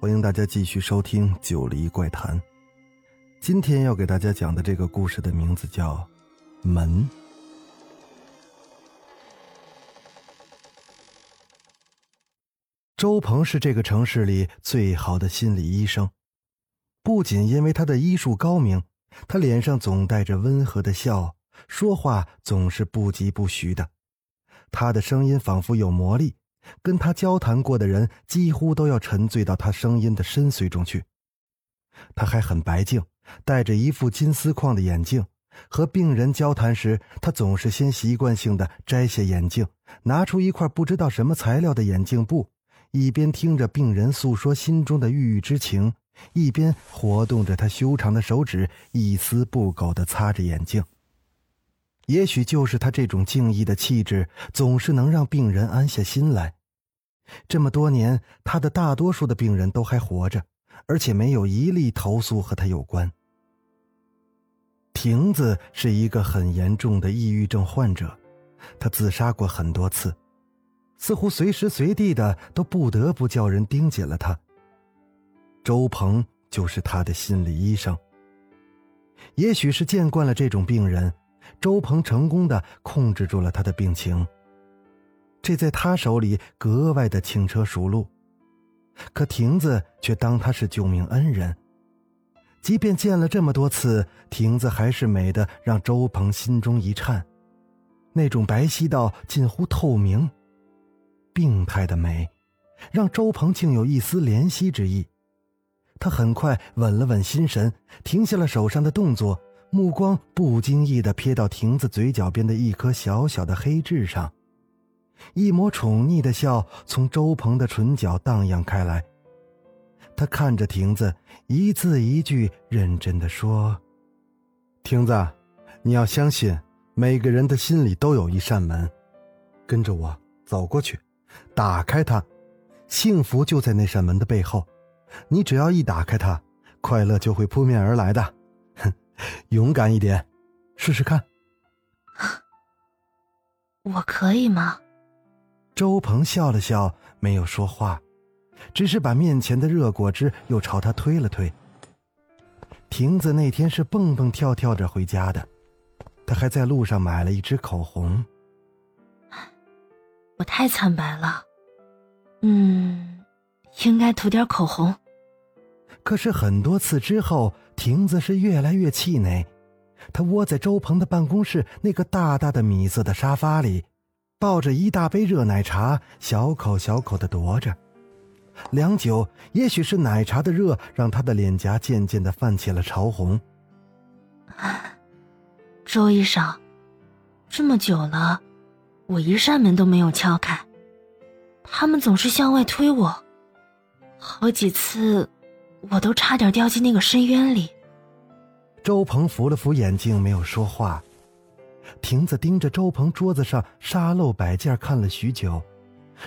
欢迎大家继续收听《九黎怪谈》。今天要给大家讲的这个故事的名字叫《门》。周鹏是这个城市里最好的心理医生，不仅因为他的医术高明，他脸上总带着温和的笑，说话总是不疾不徐的，他的声音仿佛有魔力，跟他交谈过的人几乎都要沉醉到他声音的深邃中去。他还很白净，戴着一副金丝框的眼镜，和病人交谈时，他总是先习惯性的摘下眼镜，拿出一块不知道什么材料的眼镜布。一边听着病人诉说心中的郁郁之情，一边活动着他修长的手指，一丝不苟的擦着眼镜。也许就是他这种敬意的气质，总是能让病人安下心来。这么多年，他的大多数的病人都还活着，而且没有一例投诉和他有关。亭子是一个很严重的抑郁症患者，他自杀过很多次。似乎随时随地的都不得不叫人盯紧了他。周鹏就是他的心理医生。也许是见惯了这种病人，周鹏成功的控制住了他的病情。这在他手里格外的轻车熟路，可亭子却当他是救命恩人。即便见了这么多次，亭子还是美的让周鹏心中一颤，那种白皙到近乎透明。病态的美，让周鹏竟有一丝怜惜之意。他很快稳了稳心神，停下了手上的动作，目光不经意的瞥到亭子嘴角边的一颗小小的黑痣上，一抹宠溺的笑从周鹏的唇角荡漾开来。他看着亭子，一字一句认真的说：“亭子，你要相信，每个人的心里都有一扇门，跟着我走过去。”打开它，幸福就在那扇门的背后。你只要一打开它，快乐就会扑面而来的。哼，勇敢一点，试试看。我可以吗？周鹏笑了笑，没有说话，只是把面前的热果汁又朝他推了推。亭子那天是蹦蹦跳跳着回家的，他还在路上买了一支口红。我太惨白了，嗯，应该涂点口红。可是很多次之后，亭子是越来越气馁。他窝在周鹏的办公室那个大大的米色的沙发里，抱着一大杯热奶茶，小口小口的夺着。良久，也许是奶茶的热，让他的脸颊渐渐的泛起了潮红。周医生，这么久了。我一扇门都没有敲开，他们总是向外推我，好几次，我都差点掉进那个深渊里。周鹏扶了扶眼镜，没有说话。亭子盯着周鹏桌子上沙漏摆件看了许久，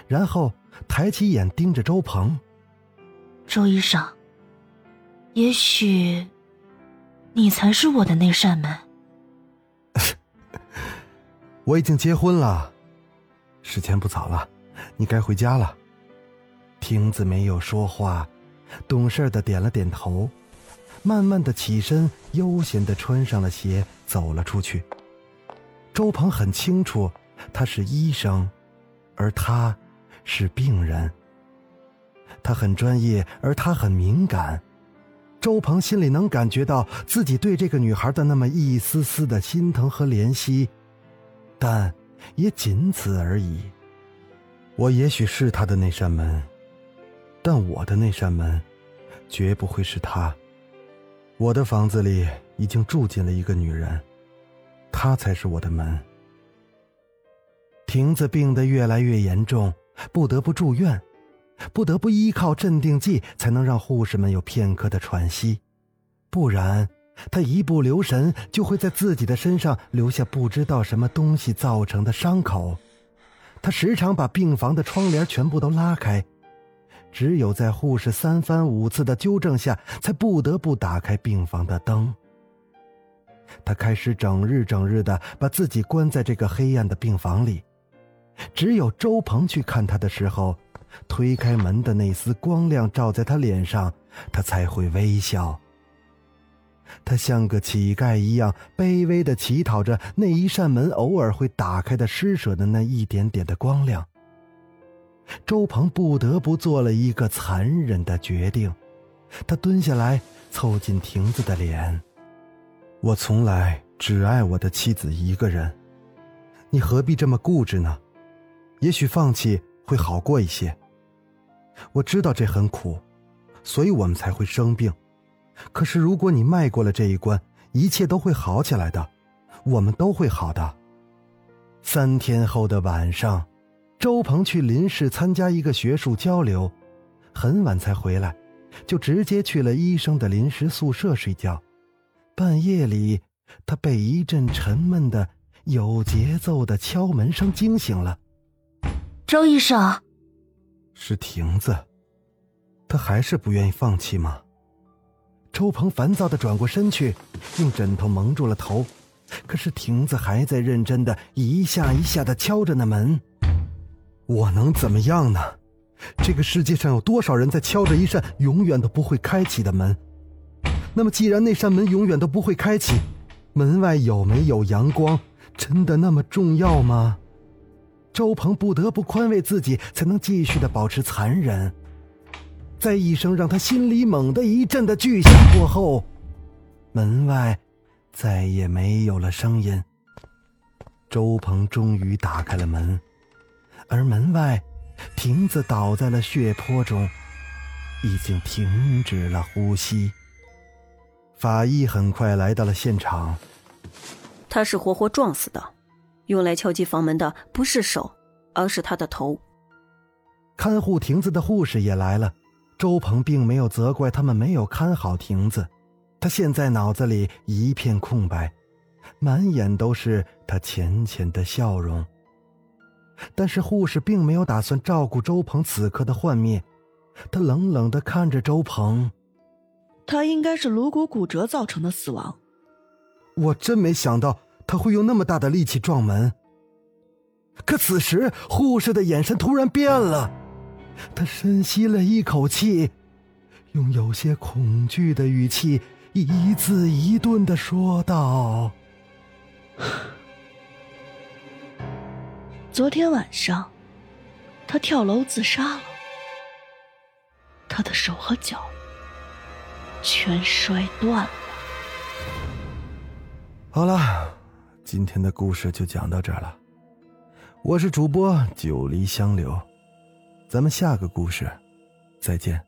然后抬起眼盯着周鹏。周医生，也许，你才是我的那扇门。我已经结婚了，时间不早了，你该回家了。亭子没有说话，懂事的点了点头，慢慢的起身，悠闲的穿上了鞋，走了出去。周鹏很清楚，他是医生，而他是病人。他很专业，而他很敏感。周鹏心里能感觉到自己对这个女孩的那么一丝丝的心疼和怜惜。但，也仅此而已。我也许是他的那扇门，但我的那扇门，绝不会是他。我的房子里已经住进了一个女人，他才是我的门。亭子病得越来越严重，不得不住院。不得不依靠镇定剂才能让护士们有片刻的喘息，不然他一不留神就会在自己的身上留下不知道什么东西造成的伤口。他时常把病房的窗帘全部都拉开，只有在护士三番五次的纠正下，才不得不打开病房的灯。他开始整日整日的把自己关在这个黑暗的病房里，只有周鹏去看他的时候，推开门的那丝光亮照在他脸上，他才会微笑。他像个乞丐一样卑微的乞讨着那一扇门偶尔会打开的施舍的那一点点的光亮。周鹏不得不做了一个残忍的决定，他蹲下来凑近亭子的脸。我从来只爱我的妻子一个人，你何必这么固执呢？也许放弃会好过一些。我知道这很苦，所以我们才会生病。可是如果你迈过了这一关，一切都会好起来的，我们都会好的。三天后的晚上，周鹏去林市参加一个学术交流，很晚才回来，就直接去了医生的临时宿舍睡觉。半夜里，他被一阵沉闷的、有节奏的敲门声惊醒了。周医生，是亭子，他还是不愿意放弃吗？周鹏烦躁的转过身去，用枕头蒙住了头。可是亭子还在认真的一下一下的敲着那门。我能怎么样呢？这个世界上有多少人在敲着一扇永远都不会开启的门？那么，既然那扇门永远都不会开启，门外有没有阳光，真的那么重要吗？周鹏不得不宽慰自己，才能继续的保持残忍。在一声让他心里猛地一震的巨响过后，门外再也没有了声音。周鹏终于打开了门，而门外，亭子倒在了血泊中，已经停止了呼吸。法医很快来到了现场。他是活活撞死的，用来敲击房门的不是手，而是他的头。看护亭子的护士也来了。周鹏并没有责怪他们没有看好亭子，他现在脑子里一片空白，满眼都是他浅浅的笑容。但是护士并没有打算照顾周鹏此刻的幻灭，他冷冷的看着周鹏。他应该是颅骨骨折造成的死亡。我真没想到他会用那么大的力气撞门。可此时，护士的眼神突然变了，他深吸了一口气，用有些恐惧的语气一字一顿的说道：“ 昨天晚上，他跳楼自杀了。他的手和脚。”全摔断了。好了，今天的故事就讲到这儿了。我是主播九黎香流，咱们下个故事再见。